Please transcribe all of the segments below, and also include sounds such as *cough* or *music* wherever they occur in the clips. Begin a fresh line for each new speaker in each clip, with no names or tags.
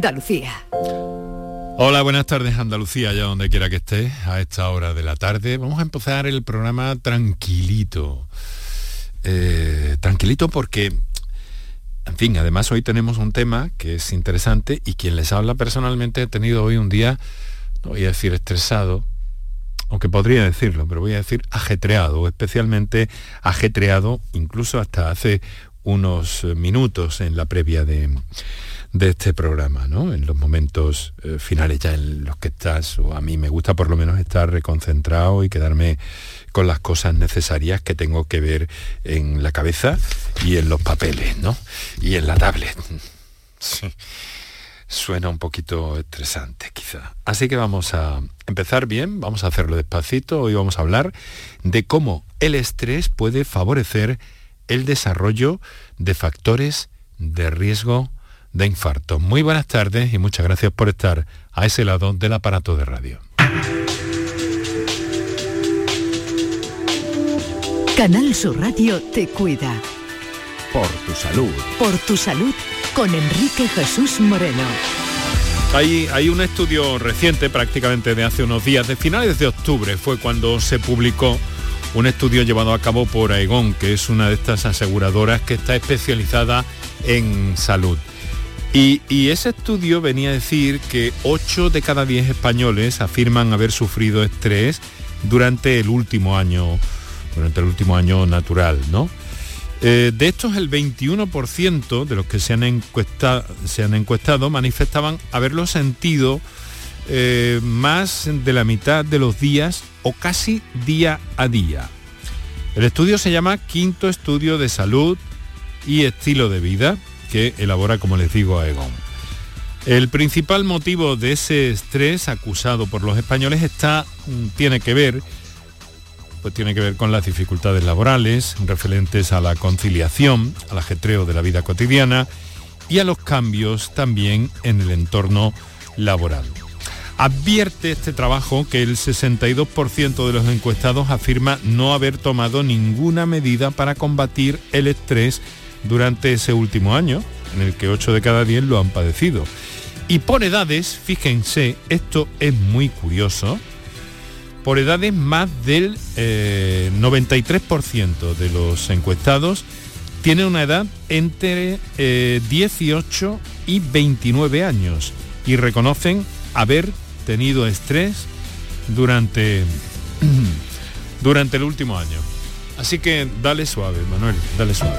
Andalucía.
Hola, buenas tardes Andalucía, allá donde quiera que esté, a esta hora de la tarde. Vamos a empezar el programa tranquilito. Eh, tranquilito porque, en fin, además hoy tenemos un tema que es interesante y quien les habla personalmente ha tenido hoy un día, no voy a decir estresado, aunque podría decirlo, pero voy a decir ajetreado, especialmente ajetreado, incluso hasta hace unos minutos en la previa de, de este programa, ¿no? En los momentos eh, finales ya en los que estás, o a mí me gusta por lo menos estar reconcentrado y quedarme con las cosas necesarias que tengo que ver en la cabeza y en los papeles, ¿no? Y en la tablet. *laughs* Sí. Suena un poquito estresante quizá. Así que vamos a empezar bien, vamos a hacerlo despacito. Hoy vamos a hablar de cómo el estrés puede favorecer el desarrollo de factores de riesgo de infarto. Muy buenas tardes y muchas gracias por estar a ese lado del aparato de radio.
Canal Sur Radio te cuida.
Por tu salud.
Por tu salud con Enrique Jesús Moreno.
Hay, hay, un estudio reciente, prácticamente de hace unos días, de finales de octubre, fue cuando se publicó un estudio llevado a cabo por Aegon, que es una de estas aseguradoras que está especializada en salud. Y, ese estudio venía a decir que 8 de cada 10 españoles afirman haber sufrido estrés durante el último año, durante el último año natural, ¿no? Eh, de estos, el 21% de los que se han, encuestado, se han encuestado manifestaban haberlo sentido eh, más de la mitad de los días o casi día a día. El estudio se llama Quinto Estudio de Salud y Estilo de Vida que elabora, como les digo, Aegon. El principal motivo de ese estrés acusado por los españoles está, mm, tiene que ver pues tiene que ver con las dificultades laborales referentes a la conciliación, al ajetreo de la vida cotidiana y a los cambios también en el entorno laboral. Advierte este trabajo que el 62% de los encuestados afirma no haber tomado ninguna medida para combatir el estrés durante ese último año, en el que 8 de cada 10 lo han padecido. Y por edades, fíjense, esto es muy curioso, por edades más del 93% eh, de los encuestados tiene una edad entre 18 eh, y 29 años y reconocen haber tenido estrés durante, *clears throat* durante el último año. Así que dale suave, Manuel, dale suave.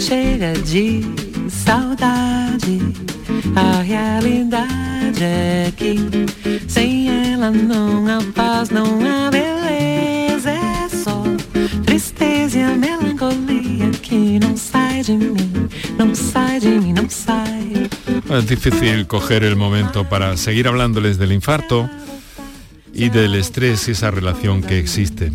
Chega de saudade, a realidade é que sem ela não há paz, não há beleza, é só tristeza e a melancolia que não sai de mim, não sai de mim, não sai.
Es difícil coger el momento para seguir hablándoles del infarto y del estrés y esa relación que existe.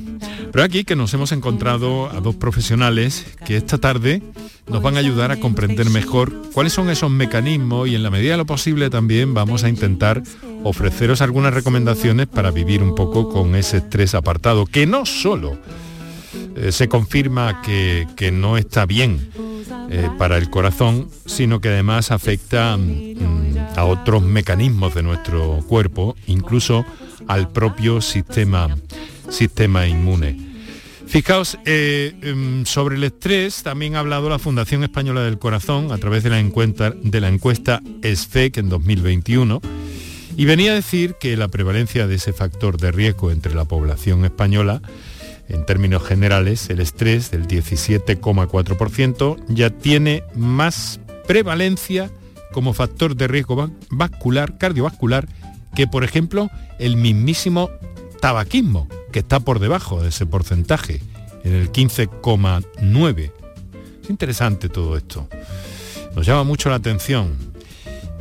Pero aquí que nos hemos encontrado a dos profesionales que esta tarde nos van a ayudar a comprender mejor cuáles son esos mecanismos y en la medida de lo posible también vamos a intentar ofreceros algunas recomendaciones para vivir un poco con ese estrés apartado, que no solo eh, se confirma que, no está bien eh, para el corazón, sino que además afecta mm, a otros mecanismos de nuestro cuerpo, incluso al propio sistema, sistema inmune. Fijaos, eh, em, sobre el estrés también ha hablado la Fundación Española del Corazón a través de la encuesta, de la encuesta SFEC en 2021 y venía a decir que la prevalencia de ese factor de riesgo entre la población española, en términos generales, el estrés del 17,4% ya tiene más prevalencia como factor de riesgo vascular, cardiovascular, que por ejemplo el mismísimo tabaquismo, que está por debajo de ese porcentaje, en el 15,9. Es interesante todo esto. Nos llama mucho la atención.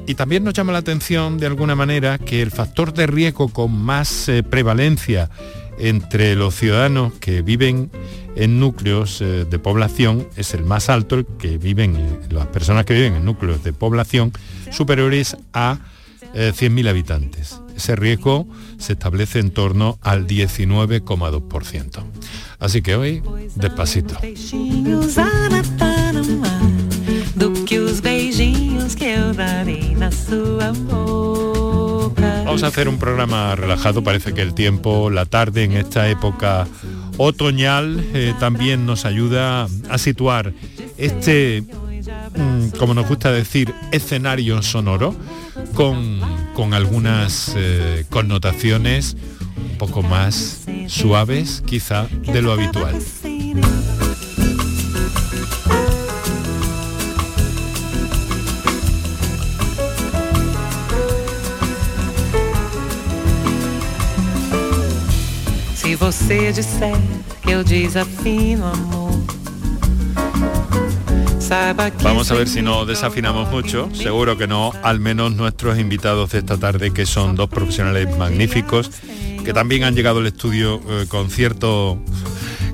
y también nos llama la atención de alguna manera que el factor de riesgo con más eh, prevalencia entre los ciudadanos que viven en núcleos eh, de población es el más alto, el que viven, las personas que viven en núcleos de población superiores a 100.000 habitantes. Ese riesgo se establece en torno al 19,2%. Así que hoy, despacito. Vamos a hacer un programa relajado, parece que el tiempo, la tarde en esta época otoñal eh, también nos ayuda a situar este, como nos gusta decir, escenario sonoro con, con algunas eh, connotaciones un poco más suaves quizá de lo habitual.
Si você disser que eu desafino amor.
Vamos a ver si no desafinamos mucho, seguro que no, al menos nuestros invitados de esta tarde, que son dos profesionales magníficos, que también han llegado al estudio eh, con, cierto,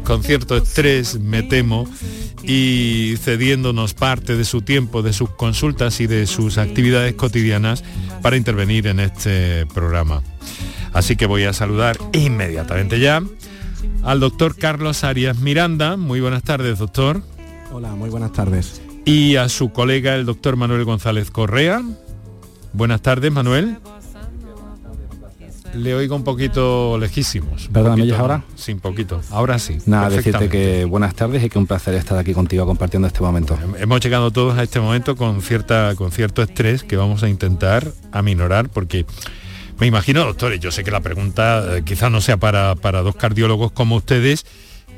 con cierto estrés, me temo, y cediéndonos parte de su tiempo, de sus consultas y de sus actividades cotidianas para intervenir en este programa. Así que voy a saludar inmediatamente ya al doctor Carlos Arias Miranda. Muy buenas tardes, doctor.
Hola, muy buenas tardes.
Y a su colega, el doctor Manuel González Correa. Buenas tardes, Manuel. Le oigo un poquito lejísimos.
¿Perdón, ¿me oyes ahora?
Sin poquito. Ahora sí.
Nada, decirte que buenas tardes y que un placer estar aquí contigo compartiendo este momento.
Hemos llegado todos a este momento con, cierta, con cierto estrés que vamos a intentar aminorar porque me imagino, doctores, yo sé que la pregunta eh, quizás no sea para, para dos cardiólogos como ustedes,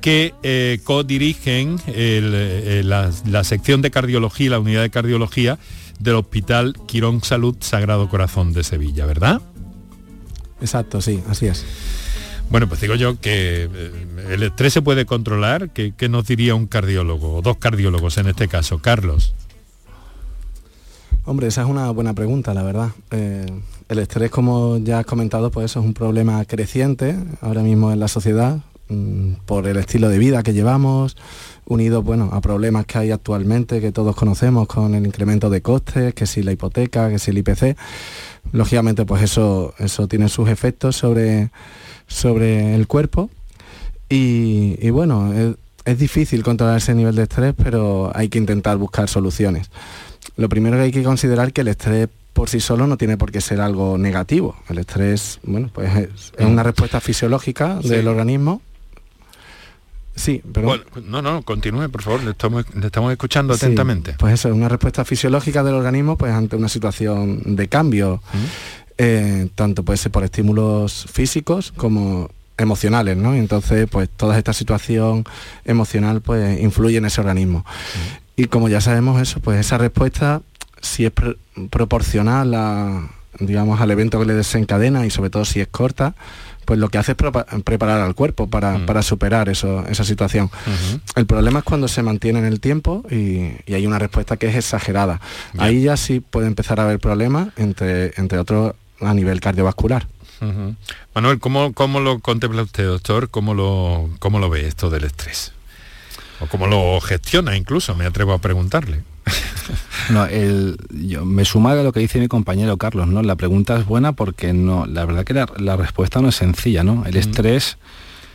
que eh, co-dirigen eh, la, sección de cardiología, la unidad de cardiología del Hospital Quirón Salud Sagrado Corazón de Sevilla, ¿verdad?
Exacto, sí, así es.
Bueno, pues digo yo que eh, el estrés se puede controlar. ¿Qué, nos diría un cardiólogo, o dos cardiólogos en este caso? Carlos.
Hombre, esa es una buena pregunta, la verdad. el estrés, como ya has comentado, pues eso es un problema creciente ahora mismo en la sociedad. Mm, por el estilo de vida que llevamos, unido bueno, a problemas que hay actualmente que todos conocemos con el incremento de costes, que si la hipoteca, que si el IPC. Lógicamente pues eso, eso tiene sus efectos sobre, sobre el cuerpo y, bueno, es, es difícil controlar ese nivel de estrés, pero hay que intentar buscar soluciones. Lo primero que hay que considerar es que el estrés por sí solo no tiene por qué ser algo negativo. El estrés, bueno, pues es, una respuesta fisiológica del organismo Sí, pero...
no, no, continúe, por favor, le estamos, estamos escuchando atentamente.
Pues eso, es una respuesta fisiológica del organismo pues ante una situación de cambio, eh, tanto puede ser por estímulos físicos como emocionales, ¿no? entonces, pues toda esta situación emocional pues influye en ese organismo. Y como ya sabemos eso, pues esa respuesta, si es proporcional a, digamos, al evento que le desencadena y sobre todo si es corta, pues lo que hace es preparar al cuerpo para, mm. superar esa situación. El problema es cuando se mantiene en el tiempo y, hay una respuesta que es exagerada. Ahí ya sí puede empezar a haber problemas, entre, entre otros a nivel cardiovascular.
Manuel, ¿cómo, ¿cómo, lo contempla usted, doctor? ¿Cómo lo, ¿Cómo lo ve esto del estrés? ¿O cómo lo gestiona incluso? Me atrevo a preguntarle.
No, el, yo me suma a lo que dice mi compañero Carlos, ¿no? La pregunta es buena porque no, la verdad que la, respuesta no es sencilla, ¿no? El estrés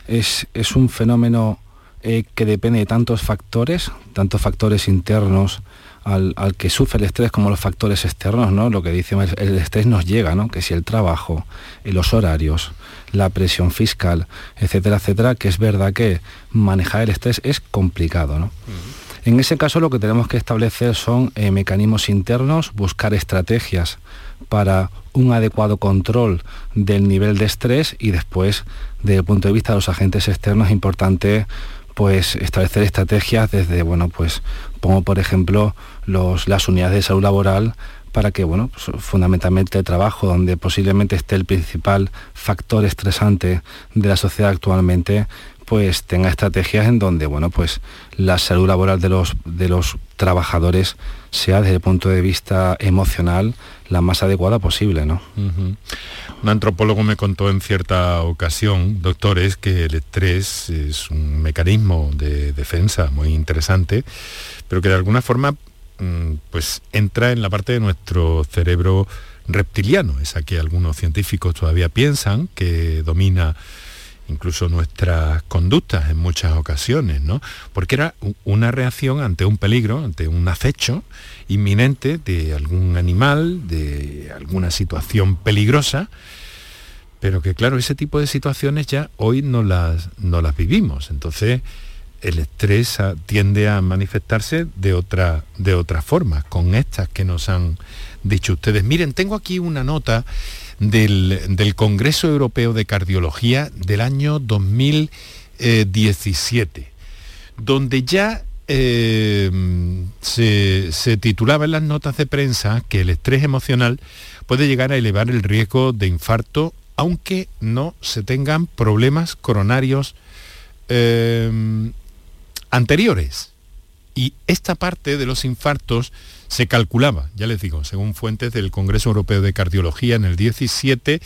es, es, un fenómeno eh, que depende de tantos factores, tantos factores internos al, que sufre el estrés como los factores externos, ¿no? Lo que dice el, estrés nos llega, ¿no? Que si el trabajo, eh, los horarios, la presión fiscal, etcétera, etcétera, que es verdad que manejar el estrés es complicado, ¿no? En ese caso lo que tenemos que establecer son eh, mecanismos internos, buscar estrategias para un adecuado control del nivel de estrés y después, desde el punto de vista de los agentes externos, es importante pues establecer estrategias desde, bueno, pues pongo por ejemplo las unidades de salud laboral para que, bueno, pues, fundamentalmente el trabajo, donde posiblemente esté el principal factor estresante de la sociedad actualmente, pues tenga estrategias en donde bueno pues la salud laboral de los de los trabajadores sea desde el punto de vista emocional la más adecuada posible. ¿no?
Un antropólogo me contó en cierta ocasión, doctores, que el estrés es un mecanismo de defensa muy interesante, pero que de alguna forma mm, pues entra en la parte de nuestro cerebro reptiliano, esa que algunos científicos todavía piensan que domina incluso nuestras conductas en muchas ocasiones, ¿no? Porque era una reacción ante un peligro, ante un acecho inminente de algún animal, de alguna situación peligrosa, pero que claro, ese tipo de situaciones ya hoy no las, no las vivimos. Entonces, el estrés tiende a manifestarse de otra, de otra forma, con estas que nos han dicho ustedes. Miren, tengo aquí una nota del, Congreso Europeo de Cardiología del año 2017, donde ya eh, se, se, titulaba en las notas de prensa que el estrés emocional puede llegar a elevar el riesgo de infarto aunque no se tengan problemas coronarios eh, anteriores. Y esta parte de los infartos se calculaba, ya les digo, según fuentes del Congreso Europeo de Cardiología en el 17,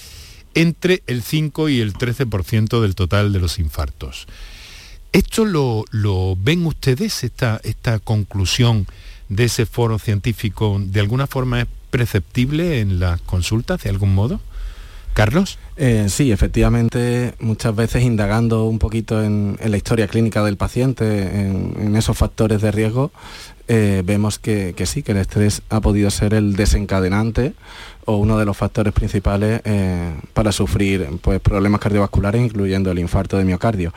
entre el 5 y el 13% del total de los infartos. ¿Esto lo, ven ustedes, esta, esta conclusión de ese foro científico, de alguna forma es perceptible en las consultas, de algún modo? Carlos.
Eh, sí, efectivamente, muchas veces indagando un poquito en, la historia clínica del paciente, en esos factores de riesgo, eh, vemos que, sí, que el estrés ha podido ser el desencadenante o uno de los factores principales eh, para sufrir pues, problemas cardiovasculares, incluyendo el infarto de miocardio.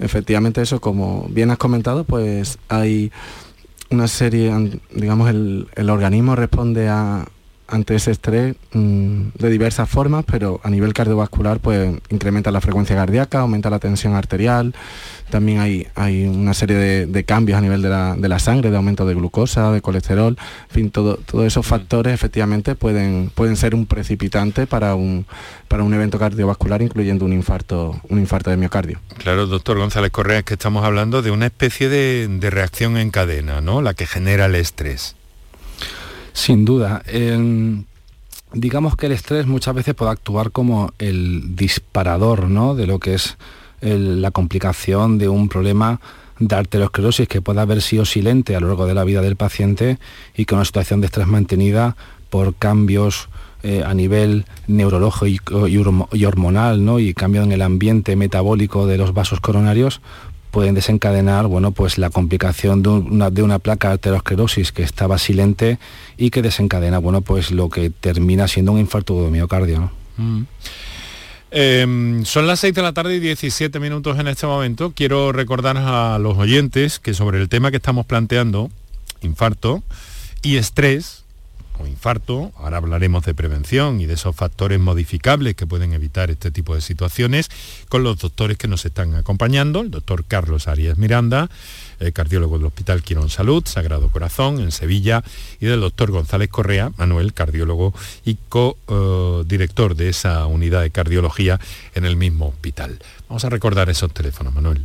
Efectivamente eso, como bien has comentado, pues hay una serie, digamos, el, organismo responde ante ese estrés mm, de diversas formas, pero a nivel cardiovascular pues incrementa la frecuencia cardíaca, aumenta la tensión arterial, también hay, hay una serie de, cambios a nivel de la, sangre, de aumento de glucosa, de colesterol, en fin, todo, todos esos factores efectivamente pueden, pueden ser un precipitante para un, para un evento cardiovascular, incluyendo un infarto, un infarto de miocardio.
Claro, doctor González Correa, es que estamos hablando de una especie de, reacción en cadena, ¿no? La que genera el estrés.
Sin duda. digamos que el estrés muchas veces puede actuar como el disparador ¿no? de lo que es la complicación de un problema de arteriosclerosis que puede haber sido silente a lo largo de la vida del paciente y que una situación de estrés mantenida por cambios eh, a nivel neurológico y, hormonal ¿no? y cambio en el ambiente metabólico de los vasos coronarios pueden desencadenar bueno, pues la complicación de una, de una placa de que estaba silente y que desencadena bueno, pues lo que termina siendo un infarto de miocardio. Mm.
Em, son las 6 de la tarde y 17 minutos en este momento. Quiero recordar a los oyentes que sobre el tema que estamos planteando, infarto y estrés infarto, ahora hablaremos de prevención y de esos factores modificables que pueden evitar este tipo de situaciones, con los doctores que nos están acompañando, el doctor Carlos Arias Miranda, eh, cardiólogo del Hospital Quirón Salud, Sagrado Corazón, en Sevilla, y del doctor González Correa, Manuel, cardiólogo y co-director de esa unidad de cardiología en el mismo hospital. Vamos a recordar esos teléfonos, Manuel.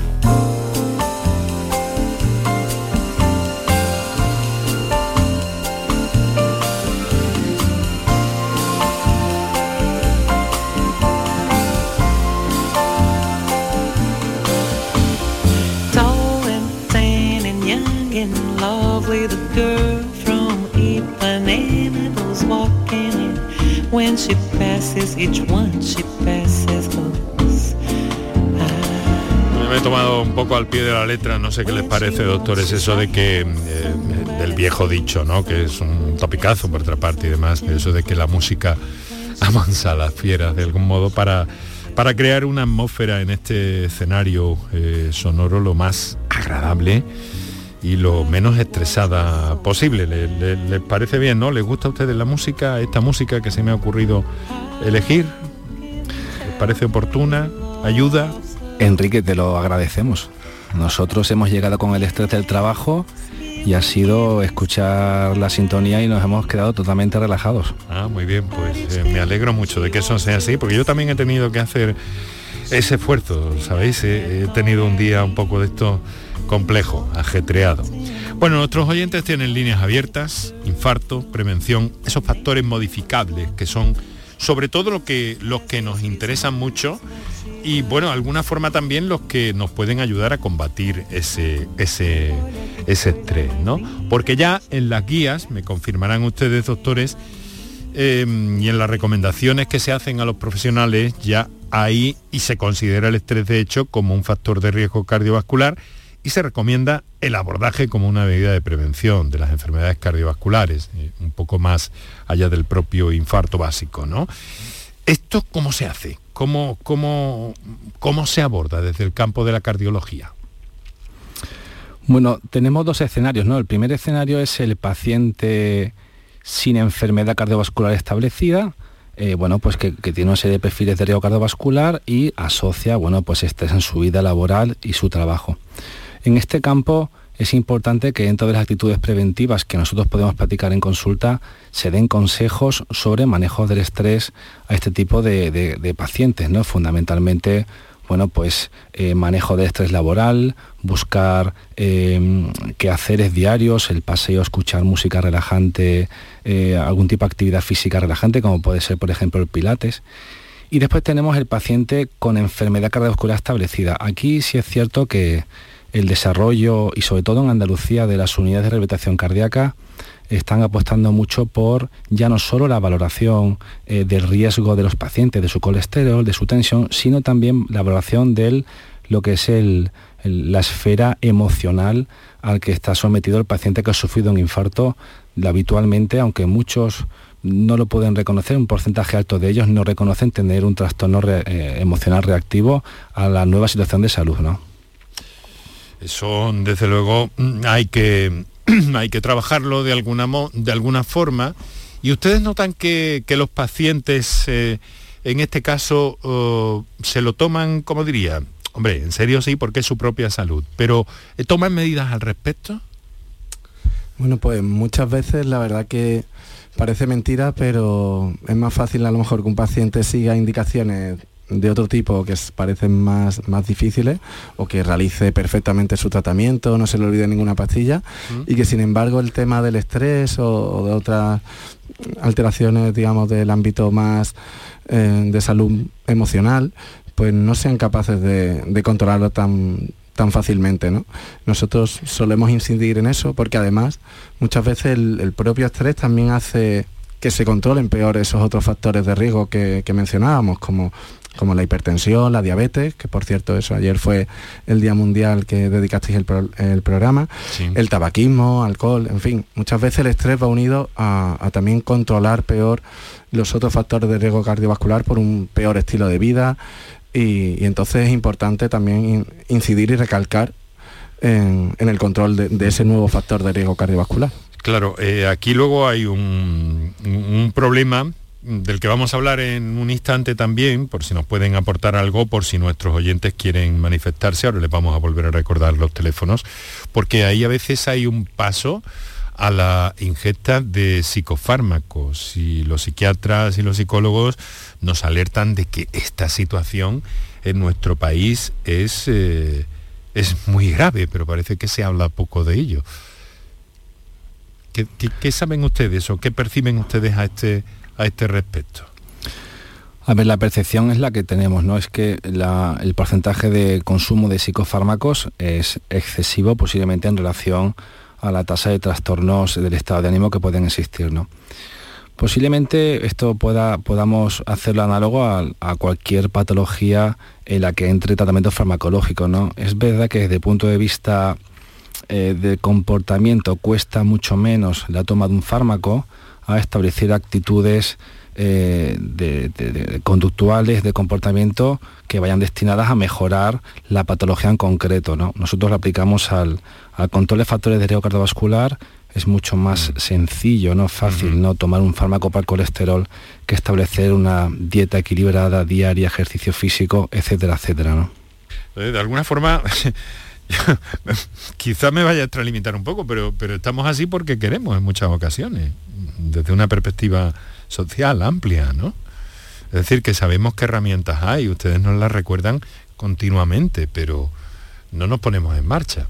Me he tomado un poco al pie de la letra, no sé qué les parece, doctores, eso de que, eh, del viejo dicho, ¿no? Que es un topicazo por otra parte y demás, eso de que la música *laughs* amansa a las fieras de algún modo para, para crear una atmósfera en este escenario eh, sonoro lo más agradable y lo menos estresada posible. ¿Les parece bien, no? ¿Les gusta a ustedes la música, esta música que se me ha ocurrido elegir? parece oportuna? ¿Ayuda?
Enrique, te lo agradecemos. Nosotros hemos llegado con el estrés del trabajo y ha sido escuchar la sintonía y nos hemos quedado totalmente relajados.
Ah, muy bien, pues eh, me alegro mucho de que eso sea así, porque yo también he tenido que hacer ese esfuerzo, ¿sabéis? He, he tenido un día un poco de esto complejo, ajetreado. Bueno, nuestros oyentes tienen líneas abiertas, infarto, prevención, esos factores modificables que son sobre todo lo que, los que nos interesan mucho y bueno, de alguna forma también los que nos pueden ayudar a combatir ese, ese, ese estrés, ¿no? Porque ya en las guías, me confirmarán ustedes, doctores, eh, y en las recomendaciones que se hacen a los profesionales, ya ahí y se considera el estrés de hecho como un factor de riesgo cardiovascular y se recomienda el abordaje como una medida de prevención de las enfermedades cardiovasculares, eh, un poco más allá del propio infarto básico, ¿no? ¿Esto cómo se hace? ¿Cómo, cómo, cómo se aborda desde el campo de la cardiología?
Bueno, tenemos dos escenarios, ¿no? El primer escenario es el paciente sin enfermedad cardiovascular establecida, eh, bueno, pues que, tiene una serie de perfiles de riesgo cardiovascular y asocia, bueno, pues estrés en su vida laboral y su trabajo. En este campo es importante que dentro de las actitudes preventivas que nosotros podemos practicar en consulta se den consejos sobre manejo del estrés a este tipo de, de, pacientes, ¿no? Fundamentalmente, bueno, pues eh, manejo de estrés laboral, buscar eh, quehaceres diarios, el paseo, escuchar música relajante, eh, algún tipo de actividad física relajante, como puede ser, por ejemplo, el pilates. Y después tenemos el paciente con enfermedad cardiovascular establecida. Aquí sí es cierto que el desarrollo y sobre todo en Andalucía de las unidades de rehabilitación cardíaca están apostando mucho por ya no solo la valoración eh, del riesgo de los pacientes, de su colesterol, de su tensión, sino también la valoración de lo que es la esfera emocional al que está sometido el paciente que ha sufrido un infarto habitualmente, aunque muchos no lo pueden reconocer, un porcentaje alto de ellos no reconocen tener un trastorno eh, emocional reactivo a la nueva situación de salud, ¿no?
Eso, desde luego, hay que, *clears throat* hay que trabajarlo de alguna, de alguna forma. ¿Y ustedes notan que, que los pacientes, eh, en este caso, uh, se lo toman, como diría, hombre, en serio sí, porque es su propia salud, pero eh, ¿toman medidas al respecto?
Bueno, pues muchas veces la verdad que parece mentira, pero es más fácil a lo mejor que un paciente siga indicaciones de otro tipo que parecen más, más difíciles o que realice perfectamente su tratamiento, no se le olvide ninguna pastilla mm. y que sin embargo el tema del estrés o, o de otras alteraciones, digamos, del ámbito más eh, de salud emocional, pues no sean capaces de, de controlarlo tan, tan fácilmente. ¿no? Nosotros solemos incidir en eso porque además muchas veces el, el propio estrés también hace que se controlen peor esos otros factores de riesgo que, que mencionábamos, como como la hipertensión, la diabetes, que por cierto eso ayer fue el Día Mundial que dedicasteis el, pro, el programa, sí. el tabaquismo, alcohol, en fin, muchas veces el estrés va unido a, a, también controlar peor los otros factores de riesgo cardiovascular por un peor estilo de vida y, y entonces es importante también in, incidir y recalcar en, en el control de, de, ese nuevo factor de riesgo cardiovascular.
Claro, eh, aquí luego hay un, un problema del que vamos a hablar en un instante también, por si nos pueden aportar algo, por si nuestros oyentes quieren manifestarse, ahora les vamos a volver a recordar los teléfonos, porque ahí a veces hay un paso a la ingesta de psicofármacos y los psiquiatras y los psicólogos nos alertan de que esta situación en nuestro país es, eh, es muy grave, pero parece que se habla poco de ello. ¿Qué, saben ustedes o qué perciben ustedes a este a este respecto?
A ver, la percepción es la que tenemos, ¿no? Es que el porcentaje de consumo de psicofármacos es excesivo posiblemente en relación a la tasa de trastornos del estado de ánimo que pueden existir, ¿no? Posiblemente esto pueda, podamos hacerlo análogo a, a, cualquier patología en la que entre tratamiento farmacológico, ¿no? Es verdad que desde el punto de vista eh, de comportamiento cuesta mucho menos la toma de un fármaco, a establecer actitudes eh, de, de, de, conductuales, de comportamiento que vayan destinadas a mejorar la patología en concreto. ¿no? Nosotros la aplicamos al, al, control de factores de riesgo cardiovascular es mucho más sencillo, no fácil, no tomar un fármaco para el colesterol que establecer una dieta equilibrada diaria, ejercicio físico, etcétera, etcétera, ¿no?
Eh, de alguna forma *laughs* *laughs* quizás me vaya a extralimitar un poco, pero, pero estamos así porque queremos en muchas ocasiones, desde una perspectiva social amplia, ¿no? Es decir, que sabemos qué herramientas hay, ustedes nos las recuerdan continuamente, pero no nos ponemos en marcha.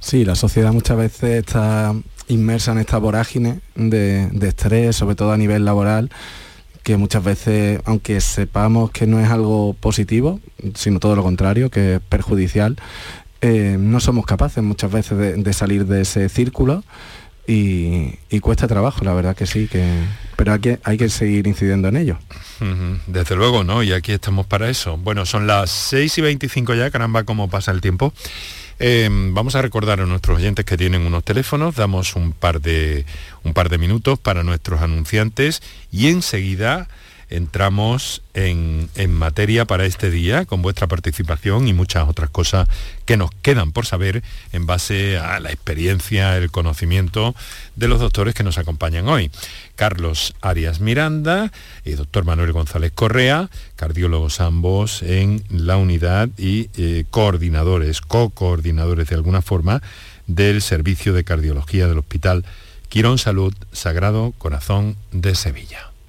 Sí, la sociedad muchas veces está inmersa en esta vorágine de, de estrés, sobre todo a nivel laboral, que muchas veces, aunque sepamos que no es algo positivo, sino todo lo contrario, que es perjudicial, eh, no somos capaces muchas veces de, salir de ese círculo y, cuesta trabajo, la verdad que sí, que, pero hay que, hay que seguir incidiendo en ello.
Desde luego, ¿no? Y aquí estamos para eso. Bueno, son las 6 y 25 ya, caramba, cómo pasa el tiempo. Em, vamos a recordar a nuestros oyentes que tienen unos teléfonos, damos un par de, un par de minutos para nuestros anunciantes y enseguida entramos en, materia para este día con vuestra participación y muchas otras cosas que nos quedan por saber en base a la experiencia, el conocimiento de los doctores que nos acompañan hoy. Carlos Arias Miranda y doctor Manuel González Correa, cardiólogos ambos en la unidad y eh, coordinadores, co-coordinadores de alguna forma del Servicio de Cardiología del Hospital Quirón Salud Sagrado Corazón de Sevilla.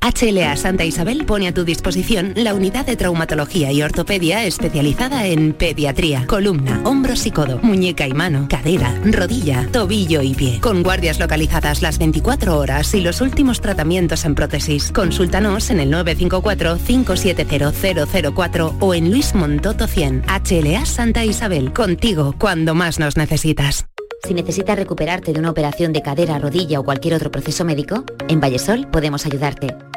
HLA Santa Isabel pone a tu disposición la unidad de traumatología y ortopedia especializada en pediatría, columna, hombros y codo, muñeca y mano, cadera, rodilla, tobillo y pie. Con guardias localizadas las 24 horas y los últimos tratamientos en prótesis. Consúltanos en el 954-570004 o en Luis Montoto 100. HLA Santa Isabel, contigo cuando más nos necesitas.
Si necesitas recuperarte de una operación de cadera, rodilla o cualquier otro proceso médico, en Vallesol podemos ayudarte.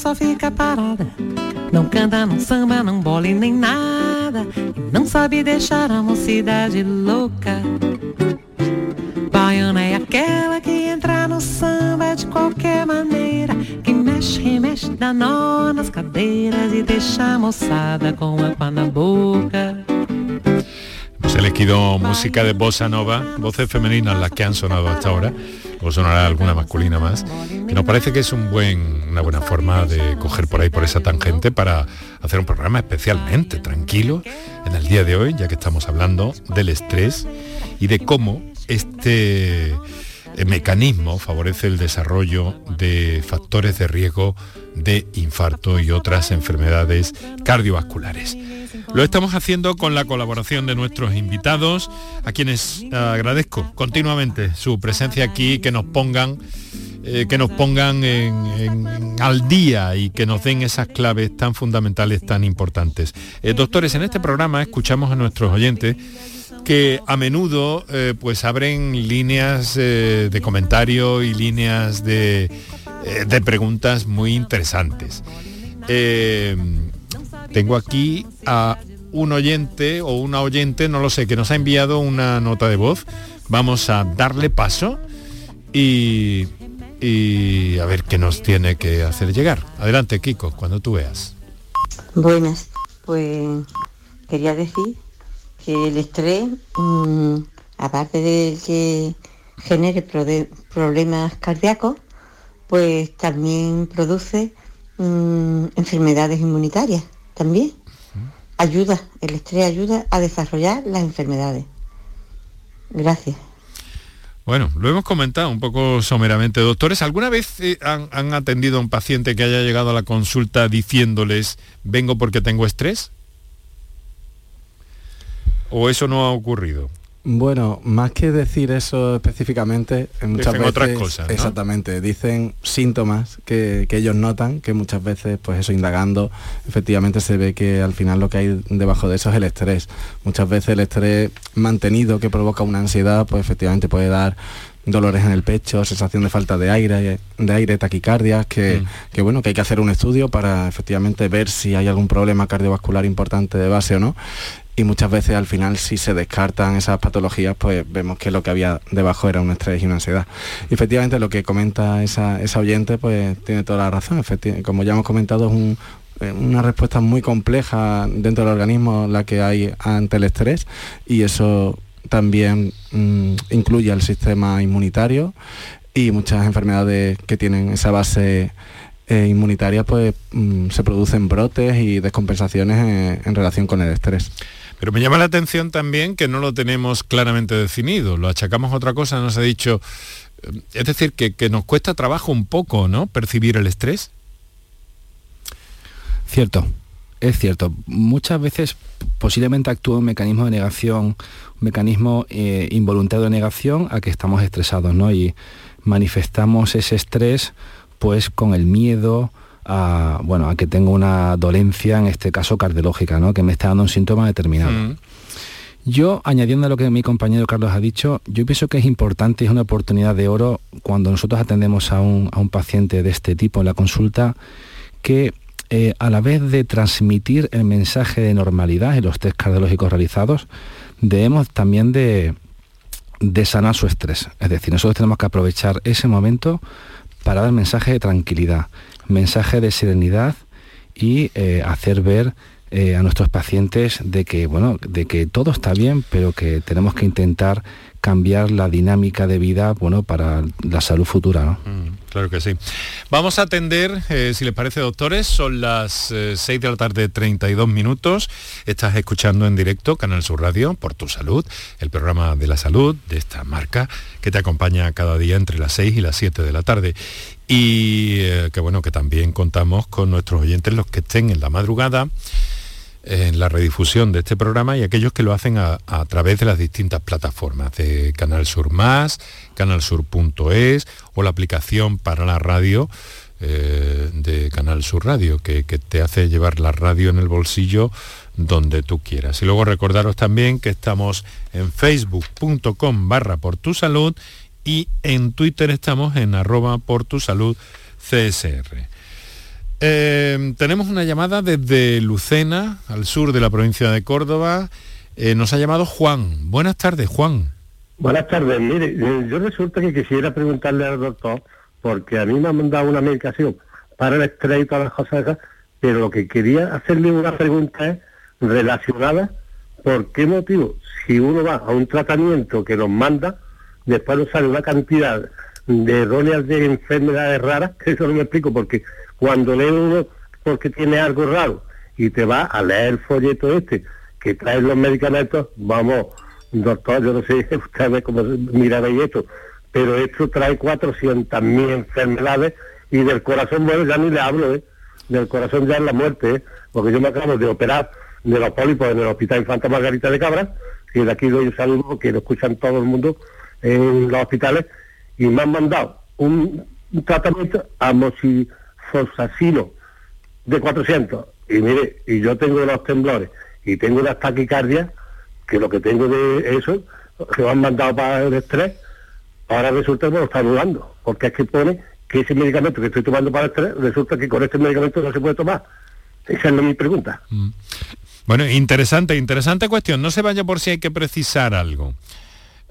Só fica parada. Não canta, não samba, não bole nem nada. E não sabe deixar a mocidade louca. Baiana é aquela que entra no samba de qualquer maneira. Que mexe, remexe, dá nó nas cadeiras e deixa a moçada com água na boca.
Hemos elegido música de bossa nova, voces femeninas las que han sonado hasta ahora. O sonará alguna masculina más, que nos parece que es un buen, una buena forma de coger por ahí por esa tangente para hacer un programa especialmente tranquilo en el día de hoy, ya que estamos hablando del estrés y de cómo este mecanismo favorece el desarrollo de factores de riesgo de infarto y otras enfermedades cardiovasculares. Lo estamos haciendo con la colaboración de nuestros invitados, a quienes agradezco continuamente su presencia aquí, que nos pongan eh, que nos pongan al día y que nos den esas claves tan fundamentales, tan importantes. Eh, doctores, en este programa escuchamos a nuestros oyentes que a menudo eh, pues abren líneas de comentario y líneas de, de preguntas muy interesantes. tengo aquí a un oyente o una oyente, no lo sé, que nos ha enviado una nota de voz. Vamos a darle paso y y a ver qué nos tiene que hacer llegar. Adelante, Kiko, cuando tú veas.
Buenas, pues quería decir que el estrés, mm, aparte de que genere problemas cardíacos, pues también produce mm, enfermedades inmunitarias, también. Ayuda, el estrés ayuda a desarrollar las enfermedades. Gracias.
Bueno, lo hemos comentado un poco someramente. Doctores, ¿alguna vez eh, han, atendido a un paciente que haya llegado a la consulta diciéndoles, vengo porque tengo estrés? ¿O eso no ha ocurrido?
Bueno, más que decir eso específicamente, muchas veces
otras cosas,
exactamente dicen síntomas que, ellos notan, que muchas veces, pues eso indagando, efectivamente se ve que al final lo que hay debajo de eso es el estrés. Muchas veces el estrés mantenido que provoca una ansiedad, pues efectivamente puede dar dolores en el pecho, sensación de falta de aire, de aire, taquicardias, que, mm. que, bueno, que hay que hacer un estudio para efectivamente ver si hay algún problema cardiovascular importante de base o no y muchas veces al final si se descartan esas patologías pues vemos que lo que había debajo era un estrés y una ansiedad. Y efectivamente lo que comenta esa, esa oyente pues tiene toda la razón, como ya hemos comentado es eh, una respuesta muy compleja dentro del organismo la que hay ante el estrés y eso también mm, incluye al sistema inmunitario y muchas enfermedades que tienen esa base eh, inmunitaria pues mm, se producen brotes y descompensaciones en relación con el estrés.
Pero me llama la atención también que no lo tenemos claramente definido, lo achacamos a otra cosa, nos ha dicho, eh, es decir, que, nos cuesta trabajo un poco, ¿no? Percibir el estrés.
Cierto, es cierto. Muchas veces posiblemente actúa un mecanismo de negación, un mecanismo eh, involuntario de negación a que estamos estresados, ¿no? Y manifestamos ese estrés pues con el miedo, a, bueno, a que tengo una dolencia, en este caso cardiológica, ¿no? que me está dando un síntoma determinado. Mm. Yo, añadiendo a lo que mi compañero Carlos ha dicho, yo pienso que es importante, es una oportunidad de oro cuando nosotros atendemos a un, paciente de este tipo en la consulta, que eh, a la vez de transmitir el mensaje de normalidad en los test cardiológicos realizados, debemos también de, de sanar su estrés. Es decir, nosotros tenemos que aprovechar ese momento para dar mensaje de tranquilidad, mensaje de serenidad y eh, hacer ver eh, a nuestros pacientes de que, bueno, de que todo está bien, pero que tenemos que intentar cambiar la dinámica de vida bueno, para la salud futura.
Mm, claro que sí. Vamos a atender, eh, si les parece, doctores, son las 6 de la tarde, 32 minutos. Estás escuchando en directo Canal Sur Radio, por tu salud, el programa de la salud de esta marca que te acompaña cada día entre las 6 y las 7 de la tarde y eh, que bueno, que también contamos con nuestros oyentes, los que estén en la madrugada, en la redifusión de este programa y aquellos que lo hacen a, través de las distintas plataformas de Canal Sur Más, canalsur.es o la aplicación para la radio eh, de Canal Sur Radio, que, que, te hace llevar la radio en el bolsillo donde tú quieras. Y luego recordaros también que estamos en facebook.com barra por tu salud y en Twitter estamos en arroba por tu salud CSR. Eh, tenemos una llamada desde Lucena, al sur de la provincia de Córdoba. Eh, nos ha llamado Juan. Buenas tardes, Juan.
Buenas tardes. Mire, eh, yo resulta que quisiera preguntarle al doctor, porque a mí me han mandado una medicación para el estrés y todas las cosas pero lo que quería hacerle una pregunta es relacionada por qué motivo, si uno va a un tratamiento que nos manda, después nos sale una cantidad de erróneas de enfermedades raras, *laughs* que eso no me explico, porque cuando lee uno porque tiene algo raro y te va a leer el folleto este que trae los medicamentos, vamos, doctor, yo no sé *laughs* usted cómo miraba esto, pero esto trae 400.000 enfermedades y del corazón, bueno, ya ni le hablo, ¿eh? del corazón ya es la muerte, ¿eh? porque yo me acabo de operar de los pólipos en el Hospital Infanta Margarita de Cabra, y de aquí doy un saludo que lo escuchan todo el mundo en los hospitales, y me han mandado un, un tratamiento amoxifosacino de 400. Y mire, y yo tengo los temblores y tengo las taquicardias, que lo que tengo de eso, que me han mandado para el estrés, ahora resulta que me lo está anulando, porque es que pone que ese medicamento que estoy tomando para el estrés, resulta que con este medicamento no se puede tomar. Esa es mi pregunta.
Mm. Bueno, interesante, interesante cuestión. No se vaya por si hay que precisar algo.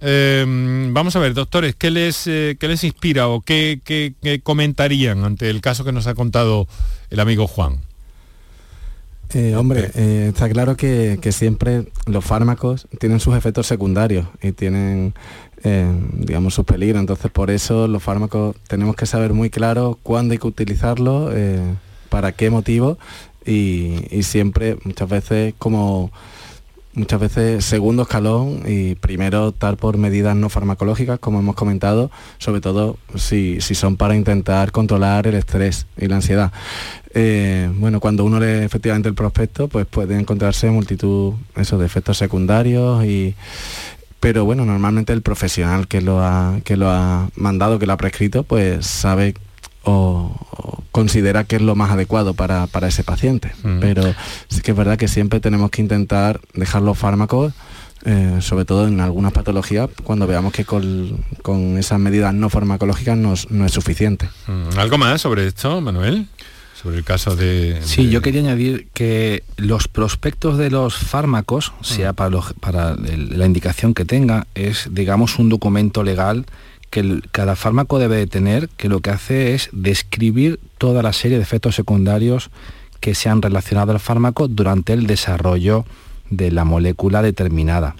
Eh, vamos a ver, doctores, ¿qué les, eh, qué les inspira o qué, qué- qué comentarían ante el caso que nos ha contado el amigo Juan?
Eh, hombre, eh, está claro que, que siempre los fármacos tienen sus efectos secundarios y tienen, digamos, sus peligros. Entonces, por eso los fármacos tenemos que saber muy claro cuándo hay que utilizarlos, para qué motivo y, y siempre, muchas veces, como muchas veces segundo escalón y primero optar por medidas no farmacológicas, como hemos comentado, sobre todo si, si son para intentar controlar el estrés y la ansiedad. Eh, bueno, cuando uno lee efectivamente el prospecto, pues puede encontrarse multitud de efectos secundarios y pero bueno, normalmente el profesional que lo ha, que lo ha mandado, que lo ha prescrito, pues sabe o, o considera que es lo más adecuado para, para ese paciente.
Mm.
Pero sí que es verdad que siempre tenemos que intentar dejar los fármacos, eh, sobre todo en algunas patologías, cuando veamos que con, con esas medidas no farmacológicas no, es- no es suficiente.
Mm, ¿Algo más sobre esto, Manuel? Sobre el caso de...
Sí,
de-
yo quería añadir que los prospectos de los fármacos, sea para, los- para el- la indicación que tenga, es, digamos, un documento legal que cada fármaco debe de tener, que lo que hace es describir toda la serie de efectos secundarios que se han relacionado al fármaco durante el desarrollo de la molécula determinada.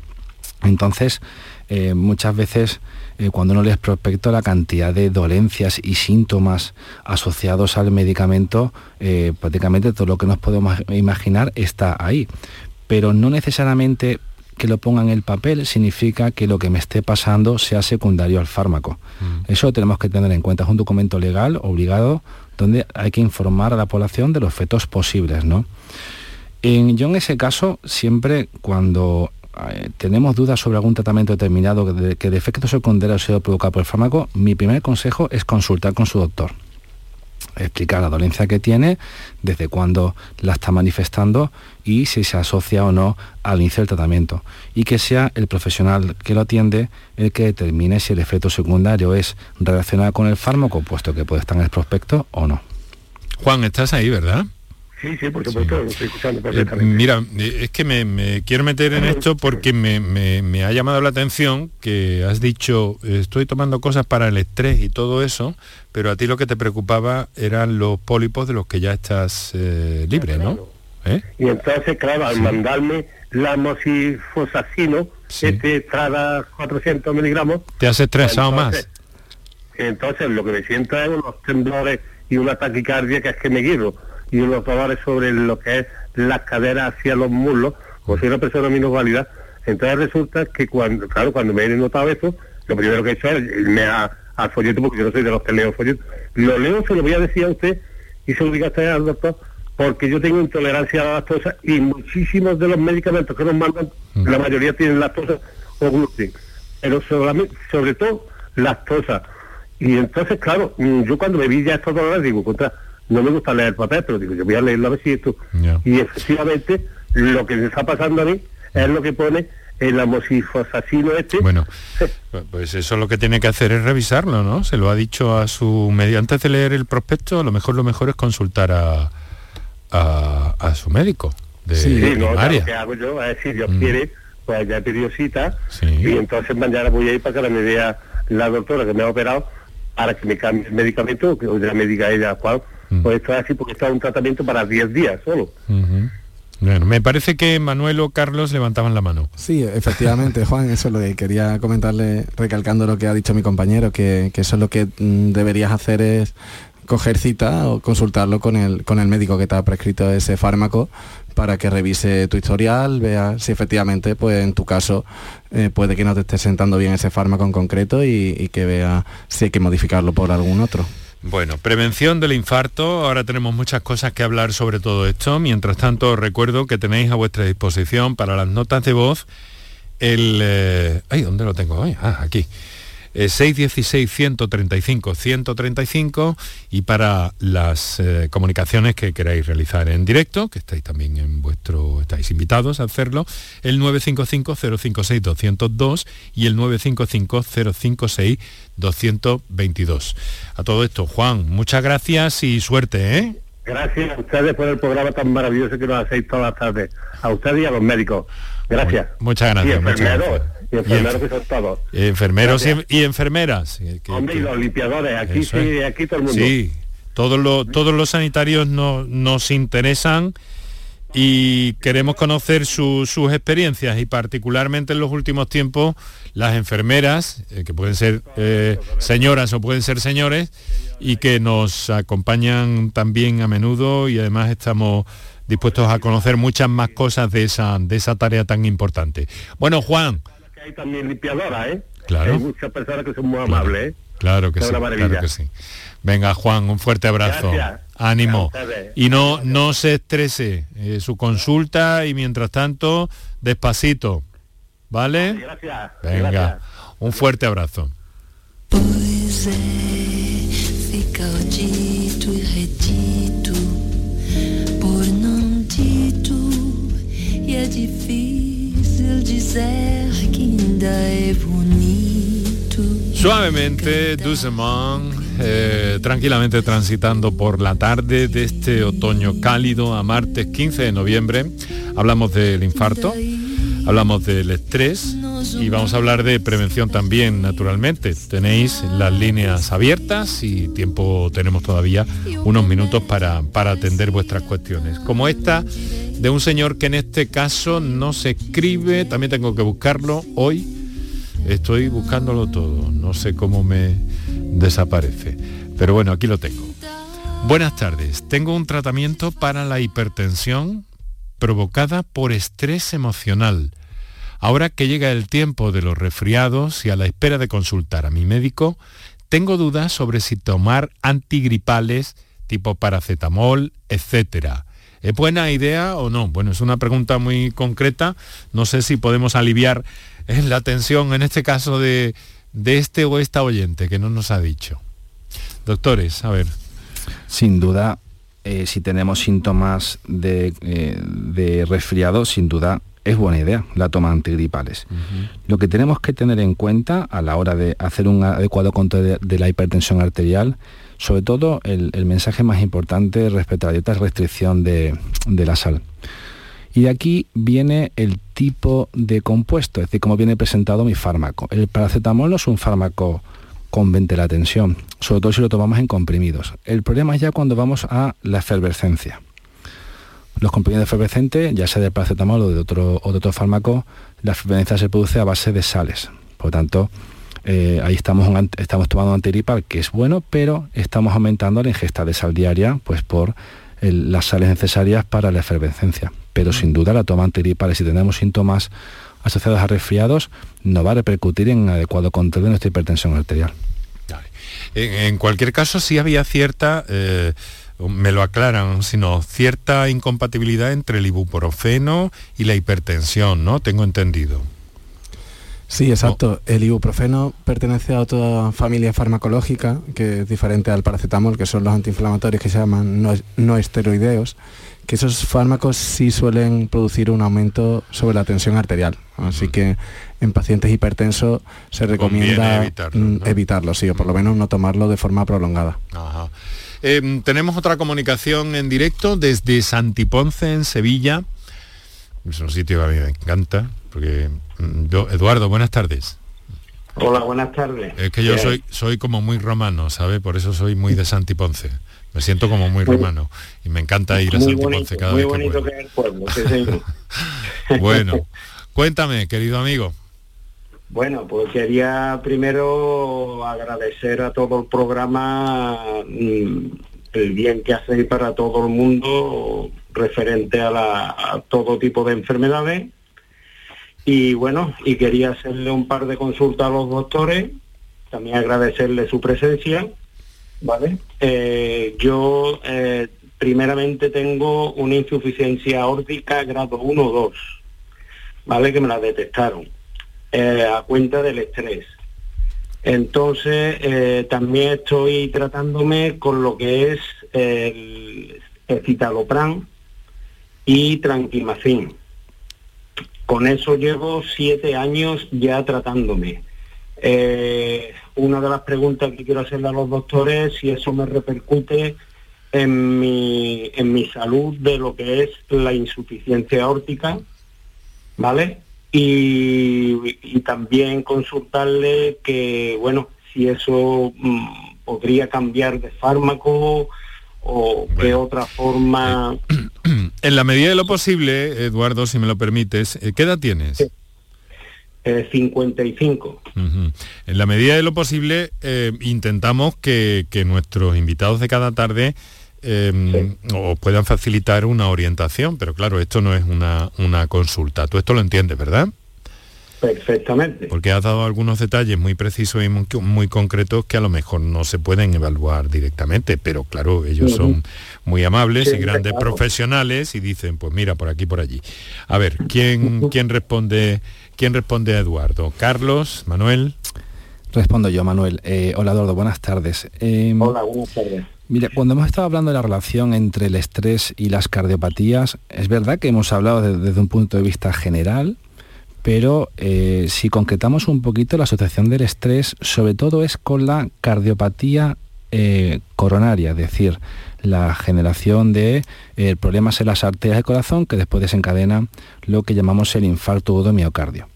Entonces, eh, muchas veces eh, cuando uno el prospecto, la cantidad de dolencias y síntomas asociados al medicamento, eh, prácticamente todo lo que nos podemos imaginar está ahí. Pero no necesariamente que lo ponga en el papel significa que lo que me esté pasando sea secundario al fármaco. Eso lo tenemos que tener en cuenta. Es un documento legal obligado donde hay que informar a la población de los efectos posibles, ¿no? En- yo en ese caso, siempre cuando eh, tenemos dudas sobre algún tratamiento determinado que de, que el efecto secundario ha sido provocado por el fármaco, mi primer consejo es consultar con su doctor. Explicar la dolencia que tiene, desde cuándo la está manifestando y si se asocia o no al inicio del tratamiento. Y que sea el profesional que lo atiende el que determine si el efecto secundario es relacionado con el fármaco, puesto que puede estar en el prospecto o no.
Juan, estás ahí, ¿verdad?
Sí, sí, por supuesto, lo estoy escuchando
Eh,
perfectamente.
mira, eh, es que me, me quiero meter en esto porque me, me- me ha llamado la atención que has dicho, eh, estoy tomando cosas para el estrés y todo eso, pero a ti lo que te preocupaba eran los pólipos de los que ya estás eh, libre, ¿no? ¿Eh?
Y entonces, claro, al mandarme la mosifosacino, este trada 400 miligramos,
¿Te has estresado
Entonces,
más?
entonces lo que me siento es unos temblores y una taquicardia que es que me guirro, y unos dolores sobre lo que es las caderas hacia los muslos, como soy una persona minusválida, entonces resulta que cuando, claro, cuando me he notado eso, lo primero que he hecho es irme a- al folleto, porque yo no soy de los que leo folletos. Lo leo, se lo voy a decir a usted, y se lo diga a al doctor, porque yo tengo intolerancia a la lactosa y muchísimos de los medicamentos que nos mandan, la mayoría tienen lactosa o gluten, pero solamente, sobre todo lactosa. Y entonces, claro, mm, yo cuando me vi ya estos dolores digo, contra, no me gusta leer el papel, pero digo, yo voy a leerlo a ver si esto. Y efectivamente, lo que me está pasando a mí es lo que pone el amoxifosacino este.
Bueno, pues eso lo que tiene que hacer es revisarlo, ¿no? Se lo ha dicho a su medio antes de leer el prospecto, a lo mejor lo mejor es consultar a, a, a su médico de
Sí, no, lo que hago yo es si Dios
Mm.
quiere, pues ya he pedido cita y entonces mañana voy a ir para que me vea la doctora que me ha operado para que me cambie el medicamento, que ya me diga ella cuál.
Mm.
Pues esto es así porque está un tratamiento para 10 días solo.
Bueno, me parece que Manuel o Carlos levantaban la mano.
Sí, efectivamente, Juan, eso es lo que quería comentarle, recalcando lo que ha dicho mi compañero, que, que eso es lo que mm, deberías hacer es coger cita o consultarlo con el, con el médico que te ha prescrito ese fármaco para que revise tu historial, vea si efectivamente, pues en tu caso, eh, puede que no te esté sentando bien ese fármaco en concreto y, y que vea si hay que modificarlo por algún otro.
Bueno, prevención del infarto, ahora tenemos muchas cosas que hablar sobre todo esto. Mientras tanto, os recuerdo que tenéis a vuestra disposición para las notas de voz el... eh, ay, ¿dónde lo tengo? Ah, aquí. Eh, 616-135-135 y para las eh, comunicaciones que queráis realizar en directo, que estáis también en vuestro, estáis invitados a hacerlo, el 955-056-202 y el 955-056-222. A todo esto, Juan, muchas gracias y suerte, ¿eh?
Gracias a ustedes por el programa tan maravilloso que nos hacéis todas las tardes. A ustedes y a los médicos. Gracias.
Muchas gracias.
Y
muchas
enfermeros,
gracias.
Y enfermeros todos.
Enfermeros y, y enfermeras. que-
y los limpiadores, aquí sí,
es.
aquí todo el mundo.
Sí, todos los, todos los sanitarios no- nos interesan y queremos conocer su- sus experiencias y particularmente en los últimos tiempos las enfermeras, eh, que pueden ser eh, señoras o pueden ser señores, y que nos acompañan también a menudo y además estamos dispuestos a conocer muchas más cosas de esa, de esa tarea tan importante. Bueno, Juan,
Que hay también limpiadoras, ¿eh?
Claro.
Hay muchas personas que son muy amables, ¿eh?
Claro que
Es
sí,
una maravilla.
claro que sí. Venga, Juan, un fuerte abrazo.
Gracias.
Ánimo.
Ustedes.
Y no, no se estrese. eh, su consulta y mientras tanto, despacito. ¿Vale?
Gracias.
Venga,
Gracias.
un fuerte abrazo.
Por
Suavemente, doucement, eh, tranquilamente transitando por la tarde de este otoño cálido a martes 15 de noviembre. Hablamos del infarto, hablamos del estrés y vamos a hablar de prevención también, naturalmente. Tenéis las líneas abiertas y tiempo tenemos todavía unos minutos para, para atender vuestras cuestiones. Como esta de un señor que en este caso no se escribe, también tengo que buscarlo hoy. Estoy buscándolo todo, no sé cómo me desaparece. Pero bueno, aquí lo tengo. Buenas tardes, tengo un tratamiento para la hipertensión provocada por estrés emocional. Ahora que llega el tiempo de los resfriados y a la espera de consultar a mi médico, tengo dudas sobre si tomar antigripales tipo paracetamol, etcétera. ¿Es buena idea o no? Bueno, es una pregunta muy concreta. No sé si podemos aliviar eh, la tensión en este caso de, de este o esta oyente que no nos ha dicho. Doctores, a ver.
Sin duda, eh, si tenemos síntomas de, eh, de resfriado, sin duda es buena idea la toma de antigripales. Lo que tenemos que tener en cuenta a la hora de hacer un adecuado control de, de la hipertensión arterial, sobre todo el, el, mensaje más importante respecto a la dieta es restricción de, de la sal. Y de aquí viene el tipo de compuesto, es decir, cómo viene presentado mi fármaco. El paracetamol no es un fármaco con la tensión, sobre todo si lo tomamos en comprimidos. El problema es ya cuando vamos a la efervescencia. Los comprimidos efervescentes, ya sea de paracetamol o de otro, o de otro fármaco, la efervescencia se produce a base de sales. Por lo tanto, eh, ahí estamos, un, estamos tomando un antigripal que es bueno, pero estamos aumentando la ingesta de sal diaria pues por el, las sales necesarias para la efervescencia. Pero sin duda la toma antigripal, si tenemos síntomas asociados a resfriados, no va a repercutir en adecuado control de nuestra hipertensión arterial.
En, en cualquier caso, sí había cierta, eh, me lo aclaran, sino cierta incompatibilidad entre el ibuprofeno y la hipertensión, ¿no? Tengo entendido.
Sí, exacto. El ibuprofeno pertenece a otra familia farmacológica que es diferente al paracetamol, que son los antiinflamatorios que se llaman no, no esteroideos, que esos fármacos sí suelen producir un aumento sobre la tensión arterial. Así que en pacientes hipertensos se recomienda
evitarlo, ¿no?
evitarlo, sí, o por lo menos no tomarlo de forma prolongada.
Ajá. Eh, tenemos otra comunicación en directo desde Santiponce, en Sevilla. Es un sitio que a mí me encanta, porque yo, Eduardo, buenas tardes.
Hola, buenas tardes.
Es que yo soy, soy como muy romano, ¿sabe? Por eso soy muy de Santiponce. Me siento como muy romano y me encanta ir a
muy
Santiponce
bonito,
cada
muy
vez que
bonito
puedo.
que es el pueblo, sí. *laughs*
Bueno, cuéntame, querido amigo.
Bueno, pues quería primero agradecer a todo el programa mm, el bien que hacéis para todo el mundo referente a, la- todo tipo de enfermedades. Y bueno, y quería hacerle un par de consultas a los doctores, también agradecerle su presencia, ¿vale? Eh, yo eh, primeramente tengo una insuficiencia aórtica grado 1 o 2, ¿vale? Que me la detectaron eh, a cuenta del estrés. Entonces, eh, también estoy tratándome con lo que es el citalopram y tranquimacin. Con eso llevo siete años ya tratándome. Eh, una de las preguntas que quiero hacerle a los doctores es si eso me repercute en mi, en mi salud de lo que es la insuficiencia aórtica, ¿vale? Y, y también consultarle que, bueno, si eso mm, podría cambiar de fármaco o qué otra forma... *clears throat*
En la medida de lo posible, Eduardo, si me lo permites, eh, ¿qué edad tienes?
Eh, 55.
Ujú. En la medida de lo posible, eh, intentamos que, que nuestros invitados de cada tarde eh, os puedan facilitar una orientación, pero claro, esto no es una, una consulta. Tú esto lo entiendes, ¿verdad?
Perfectamente.
Porque has dado algunos detalles muy precisos y muy, muy concretos que a lo mejor no se pueden evaluar directamente, pero claro, ellos son muy amables
Sí,
y grandes
claro.
profesionales y dicen, pues mira, por aquí, por allí. A ver, ¿quién, quién responde, quién responde a Eduardo? Carlos, Manuel.
Respondo yo, Manuel. Eh, hola, Eduardo, buenas tardes. Em,
Hola, buenas tardes.
Mira, cuando hemos estado hablando de la relación entre el estrés y las cardiopatías, es verdad que hemos hablado de- desde un punto de vista general, pero eh, si concretamos un poquito la asociación del estrés, sobre todo es con la cardiopatía eh, coronaria, es decir, la generación de eh, problemas en las arterias del corazón que después desencadena lo que llamamos el infarto agudo miocardio.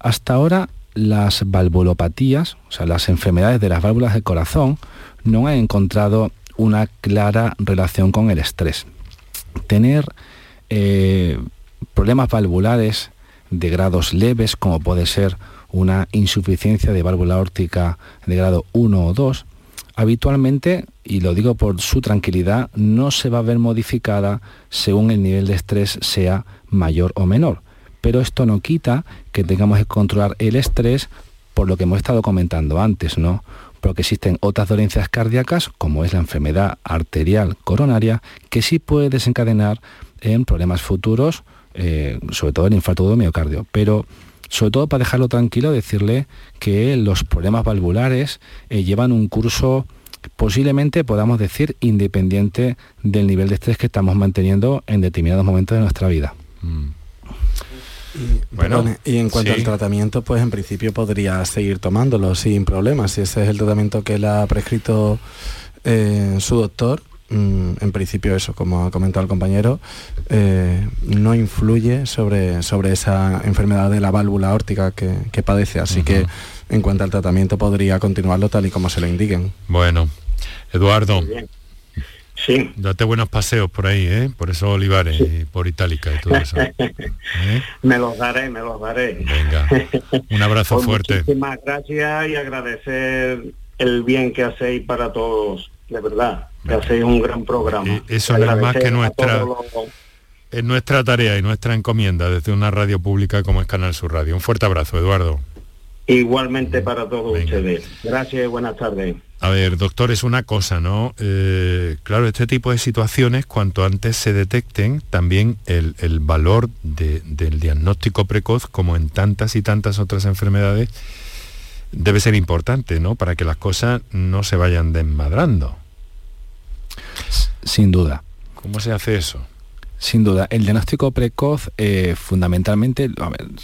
Hasta ahora las valvulopatías, o sea, las enfermedades de las válvulas del corazón, no han encontrado una clara relación con el estrés. Tener eh, problemas valvulares de grados leves, como puede ser una insuficiencia de válvula órtica de grado 1 o 2, habitualmente, y lo digo por su tranquilidad, no se va a ver modificada según el nivel de estrés sea mayor o menor. Pero esto no quita que tengamos que controlar el estrés por lo que hemos estado comentando antes, ¿no? Porque existen otras dolencias cardíacas, como es la enfermedad arterial coronaria, que sí puede desencadenar en problemas futuros, eh, sobre todo el infarto de miocardio. Pero sobre todo para dejarlo tranquilo, decirle que los problemas valvulares eh, llevan un curso posiblemente podamos decir independiente del nivel de estrés que estamos manteniendo en determinados momentos de nuestra vida.
Bueno,
Perdone, y en cuanto
sí.
al tratamiento, pues en principio podría seguir tomándolo sin problemas. Si ese es el tratamiento que le ha prescrito eh, su doctor, mm, en principio eso, como ha comentado el compañero, eh, no influye sobre, sobre esa enfermedad de la válvula aórtica que, que padece. Así que en cuanto al tratamiento podría continuarlo tal y como se le indiquen.
Bueno, Eduardo.
Sí.
Date buenos paseos por ahí, ¿eh? Por esos olivares y por Itálica y todo eso. ¿eh? *laughs*
Me los daré, me los daré.
Venga, un abrazo *laughs*
Pues
fuerte.
Muchísimas gracias y agradecer el bien que hacéis para todos, de verdad, que hacéis un gran programa.
Eso no es más que nuestra,
los-
es nuestra tarea y nuestra encomienda desde una radio pública como es Canal Sur Radio. Un fuerte abrazo, Eduardo.
Igualmente para todos ustedes. Gracias y buenas tardes.
A ver, doctor, es una cosa, ¿no? Eh, claro, este tipo de situaciones, cuanto antes se detecten, también el, el valor de- del diagnóstico precoz, como en tantas y tantas otras enfermedades, debe ser importante, ¿no? Para que las cosas no se vayan desmadrando.
Sin duda.
¿Cómo se hace eso?
Sin duda, el diagnóstico precoz, eh, fundamentalmente,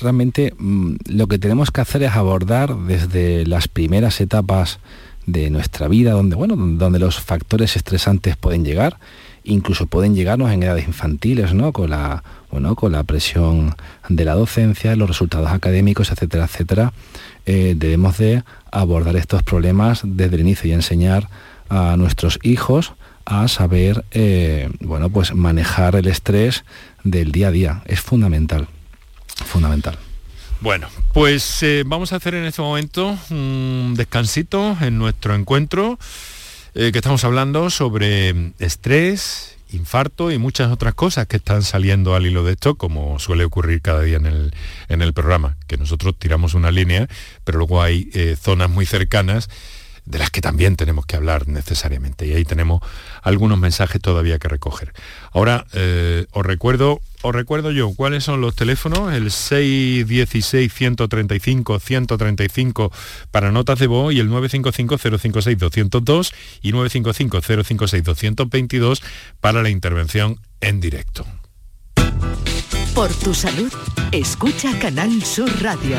realmente mm, lo que tenemos que hacer es abordar desde las primeras etapas de nuestra vida, donde, bueno, donde los factores estresantes pueden llegar, incluso pueden llegarnos en edades infantiles, ¿no? Con la, bueno, con la presión de la docencia, los resultados académicos, etcétera, etcétera. Eh, debemos de abordar estos problemas desde el inicio y enseñar a nuestros hijos a saber eh, bueno pues manejar el estrés del día a día. Es fundamental fundamental.
Bueno, pues eh, vamos a hacer en este momento un descansito en nuestro encuentro, eh, que estamos hablando sobre estrés, infarto y muchas otras cosas que están saliendo al hilo de esto, como suele ocurrir cada día en el, en el programa, que nosotros tiramos una línea, pero luego hay zonas muy cercanas de las que también tenemos que hablar necesariamente. Y ahí tenemos algunos mensajes todavía que recoger. Ahora, eh, os recuerdo, os recuerdo yo cuáles son los teléfonos, el 616-135-135 para notas de voz y el 955-056-202 y 955-056-222 para la intervención en directo.
Por tu salud, escucha Canal Sur Radio.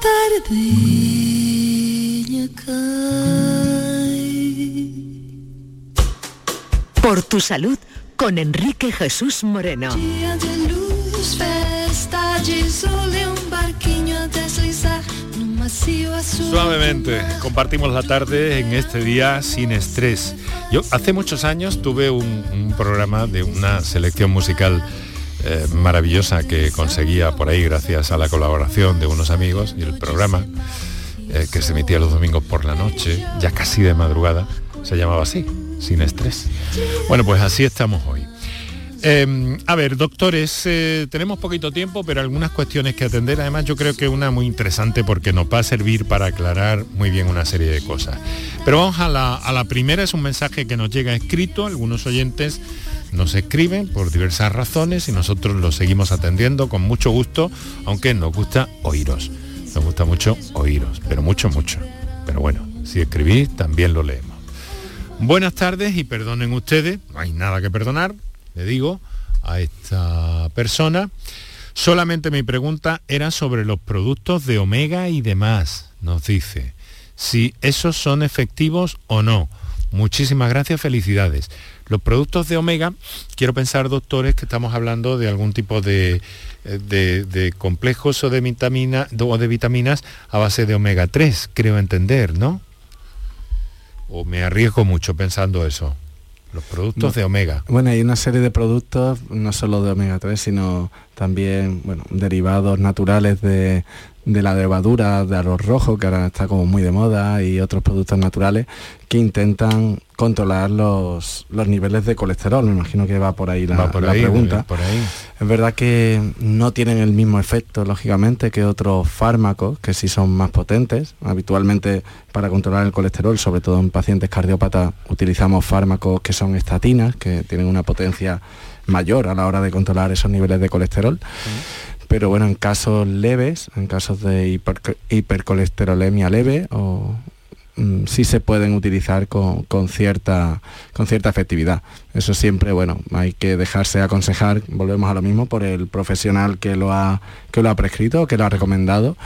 tardeña.
Por tu salud, con Enrique Jesús Moreno.
Dia de luz, festa de sol e barquinho a deslizar no macio azul.
Suavemente, compartimos la tarde en este día sin estrés. Yo hace muchos años tuve un, un programa de una selección musical eh, maravillosa que conseguía por ahí gracias a la colaboración de unos amigos y el programa eh, que se emitía los domingos por la noche, ya casi de madrugada, se llamaba así, sin estrés. Bueno, pues así estamos hoy. Eh, a ver, doctores, eh, tenemos poquito tiempo, pero algunas cuestiones que atender. Además, yo creo que una muy interesante porque nos va a servir para aclarar muy bien una serie de cosas. Pero vamos a la, a la primera, es un mensaje que nos llega escrito, algunos oyentes nos escriben por diversas razones y nosotros lo seguimos atendiendo con mucho gusto, aunque nos gusta oíros. Nos gusta mucho oíros, pero mucho, mucho. Pero bueno, si escribís, también lo leemos. Buenas tardes y perdonen ustedes, no hay nada que perdonar, le digo a esta persona. Solamente mi pregunta era sobre los productos de omega y demás, nos dice. Si esos son efectivos o no. Muchísimas gracias, felicidades. Los productos de omega, quiero pensar, doctores, que estamos hablando de algún tipo de, de, de complejos o de, vitamina, o de vitaminas a base de omega 3, creo entender, ¿no? O me arriesgo mucho pensando eso. Los productos
No.
de omega.
Bueno, hay una serie de productos, no solo de omega 3, sino también bueno, derivados naturales de, de la levadura, de arroz rojo, que ahora está como muy de moda, y otros productos naturales que intentan controlar los, los niveles de colesterol. Me imagino que va por ahí la,
Va por
la
ahí,
pregunta.
por ahí.
Es verdad que no tienen el mismo efecto, lógicamente, que otros fármacos, que sí son más potentes. Habitualmente, para controlar el colesterol, sobre todo en pacientes cardiópatas, utilizamos fármacos que son estatinas, que tienen una potencia mayor a la hora de controlar esos niveles de colesterol. Pero bueno, en casos leves, en casos de hiper- hipercolesterolemia leve, o, mm, sí se pueden utilizar con, cierta, con cierta efectividad. Eso siempre, bueno, hay que dejarse aconsejar, volvemos a lo mismo, por el profesional que lo ha, que lo ha prescrito, que lo ha recomendado,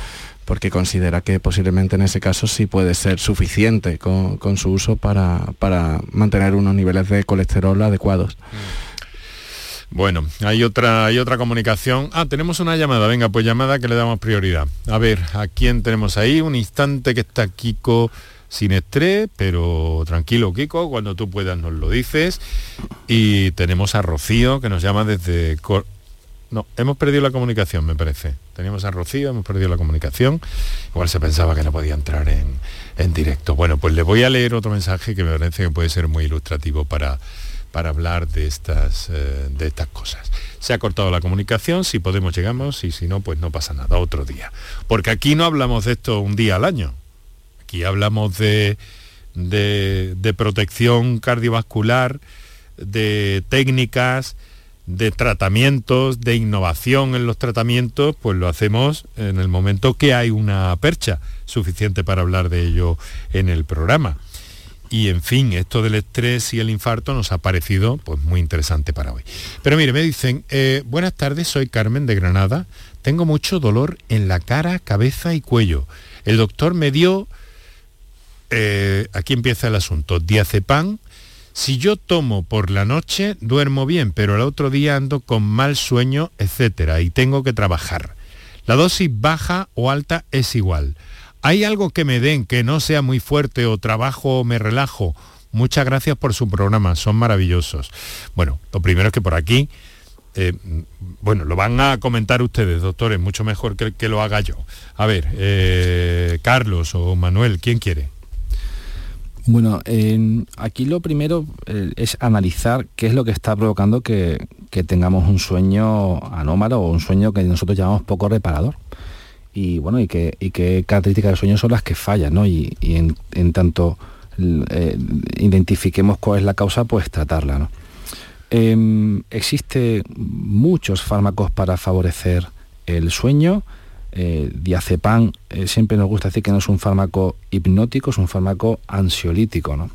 porque considera que posiblemente en ese caso sí puede ser suficiente con, su uso para, para mantener unos niveles de colesterol adecuados.
Bueno, hay otra, hay otra comunicación. Ah, tenemos una llamada. Venga, pues llamada que le damos prioridad. A ver, ¿a quién tenemos ahí? Un instante que está Kiko sin estrés, pero tranquilo, Kiko, cuando tú puedas nos lo dices. Y tenemos a Rocío, que nos llama desde... Cor- no, hemos perdido la comunicación, me parece. Teníamos a Rocío, hemos perdido la comunicación. Igual se pensaba que no podía entrar en, en directo. Bueno, pues le voy a leer otro mensaje que me parece que puede ser muy ilustrativo para, para hablar de estas, eh, de estas cosas. Se ha cortado la comunicación, si podemos llegamos y si no, pues no pasa nada, otro día. Porque aquí no hablamos de esto un día al año. Aquí hablamos de, de, de protección cardiovascular, de técnicas, de tratamientos, de innovación en los tratamientos, pues lo hacemos en el momento que hay una percha suficiente para hablar de ello en el programa. Y en fin, esto del estrés y el infarto nos ha parecido pues, muy interesante para hoy. Pero mire, me dicen, eh, buenas tardes, soy Carmen de Granada, tengo mucho dolor en la cara, cabeza y cuello. El doctor me dio, eh, aquí empieza el asunto, diazepam, si yo tomo por la noche, duermo bien, pero el otro día ando con mal sueño, etcétera, y tengo que trabajar. La dosis baja o alta es igual. ¿Hay algo que me den que no sea muy fuerte o trabajo o me relajo? Muchas gracias por su programa, son maravillosos. Bueno, lo primero es que por aquí, eh, bueno, lo van a comentar ustedes, doctores, mucho mejor que, lo haga yo. A ver, eh, Carlos o Manuel, ¿quién quiere?
Bueno, aquí lo primero eh, es analizar qué es lo que está provocando que, que, tengamos un sueño anómalo o un sueño que nosotros llamamos poco reparador. Y bueno, y, que, y qué características del sueño son las que fallan, ¿no? Y, y en, en, tanto eh, identifiquemos cuál es la causa, pues tratarla, ¿no? existe muchos fármacos para favorecer el sueño, eh, diazepam, eh, siempre nos gusta decir que no es un fármaco hipnótico, es un fármaco ansiolítico, ¿no?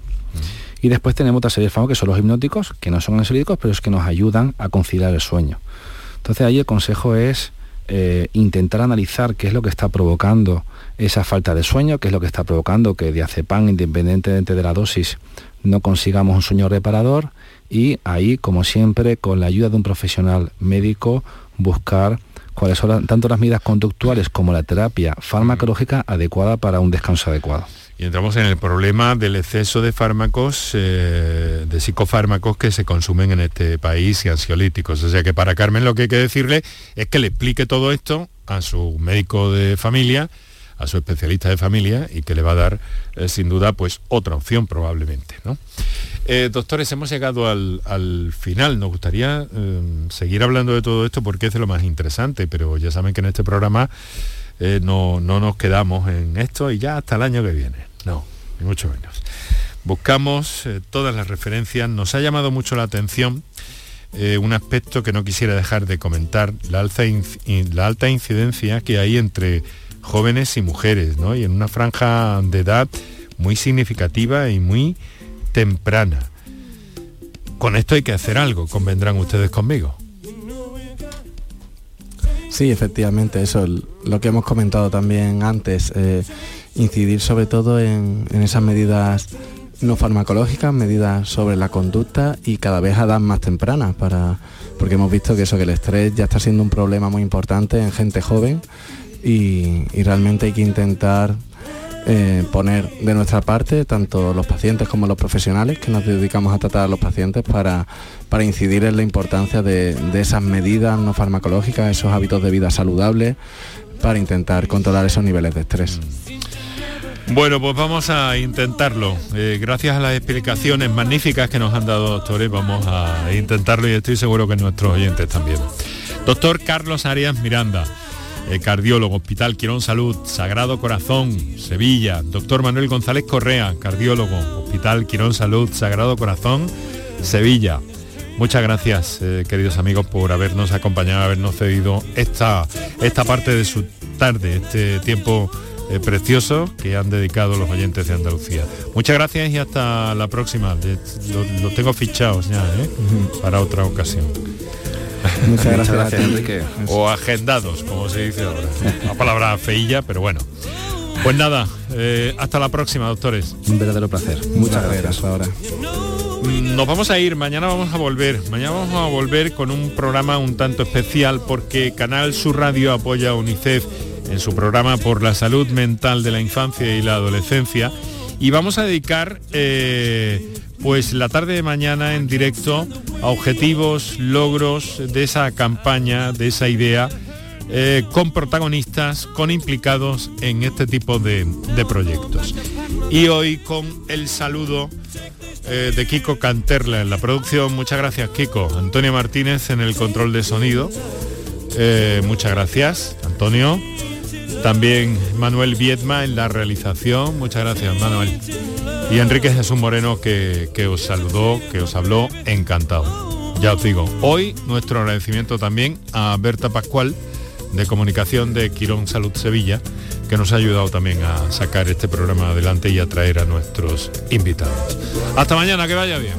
Y después tenemos otra serie de fármacos que son los hipnóticos, que no son ansiolíticos, pero es que nos ayudan a conciliar el sueño. Entonces ahí el consejo es eh, intentar analizar qué es lo que está provocando esa falta de sueño, qué es lo que está provocando que diazepam, independientemente de la dosis, no consigamos un sueño reparador y ahí, como siempre, con la ayuda de un profesional médico, buscar cuáles son tanto las medidas conductuales como la terapia farmacológica adecuada para un descanso adecuado.
Y entramos en el problema del exceso de fármacos, eh, de psicofármacos que se consumen en este país y ansiolíticos. O sea que para Carmen lo que hay que decirle es que le explique todo esto a su médico de familia, a su especialista de familia y que le va a dar eh, sin duda pues otra opción probablemente. ¿no? Eh, doctores, hemos llegado al, al final. Nos gustaría seguir hablando de todo esto porque es de lo más interesante, pero ya saben que en este programa eh, no, no, nos quedamos en esto y ya hasta el año que viene. No, ni mucho menos. Buscamos eh, todas las referencias. Nos ha llamado mucho la atención eh, un aspecto que no quisiera dejar de comentar, la alta, la alta incidencia que hay entre jóvenes y mujeres, ¿no? Y en una franja de edad muy significativa y muy temprana. Con esto hay que hacer algo, convendrán ustedes conmigo.
Sí, efectivamente, eso, lo que hemos comentado también antes, eh, incidir sobre todo en, en, esas medidas no farmacológicas, medidas sobre la conducta y cada vez a edad más temprana, para, porque hemos visto que eso, que el estrés ya está siendo un problema muy importante en gente joven y, y realmente hay que intentar eh, poner de nuestra parte, tanto los pacientes como los profesionales que nos dedicamos a tratar a los pacientes para, para incidir en la importancia de, de, esas medidas no farmacológicas, esos hábitos de vida saludables, para intentar controlar esos niveles de estrés.
Bueno, pues vamos a intentarlo. Eh, gracias a las explicaciones magníficas que nos han dado doctores, vamos a intentarlo y estoy seguro que nuestros oyentes también. Doctor Carlos Arias Miranda eh, cardiólogo, Hospital Quirón Salud, Sagrado Corazón, Sevilla, doctor Manuel González Correa, cardiólogo, Hospital Quirón Salud, Sagrado Corazón, Sevilla. Muchas gracias, eh, queridos amigos, por habernos acompañado, habernos cedido esta, esta parte de su tarde, este tiempo eh, precioso que han dedicado los oyentes de Andalucía. Muchas gracias y hasta la próxima. Los lo tengo fichados ya, ¿eh? para otra ocasión. *laughs*
Muchas gracias, gracias Enrique.
O agendados, como se dice ahora. Una palabra feilla, pero bueno. Pues nada, eh, hasta la próxima, doctores.
Un verdadero placer.
Muchas gracias ahora.
Nos vamos a ir, mañana vamos a volver. Mañana vamos a volver con un programa un tanto especial porque Canal Sur Radio apoya a UNICEF en su programa por la salud mental de la infancia y la adolescencia Y vamos a dedicar eh, pues la tarde de mañana en directo a objetivos, logros de esa campaña, de esa idea, eh, con protagonistas, con implicados en este tipo de, proyectos. Y hoy con el saludo eh, de Kiko Canterla en la producción. Muchas gracias, Kiko. Antonio Martínez en el control de sonido. Muchas gracias, Antonio. También Manuel Viedma en la realización. Muchas gracias, Manuel. Y Enrique Jesús Moreno que, que os saludó, que os habló, encantado. Ya os digo, hoy nuestro agradecimiento también a Berta Pascual de Comunicación de Quirón Salud Sevilla que nos ha ayudado también a sacar este programa adelante y a traer a nuestros invitados. Hasta mañana, que vaya bien.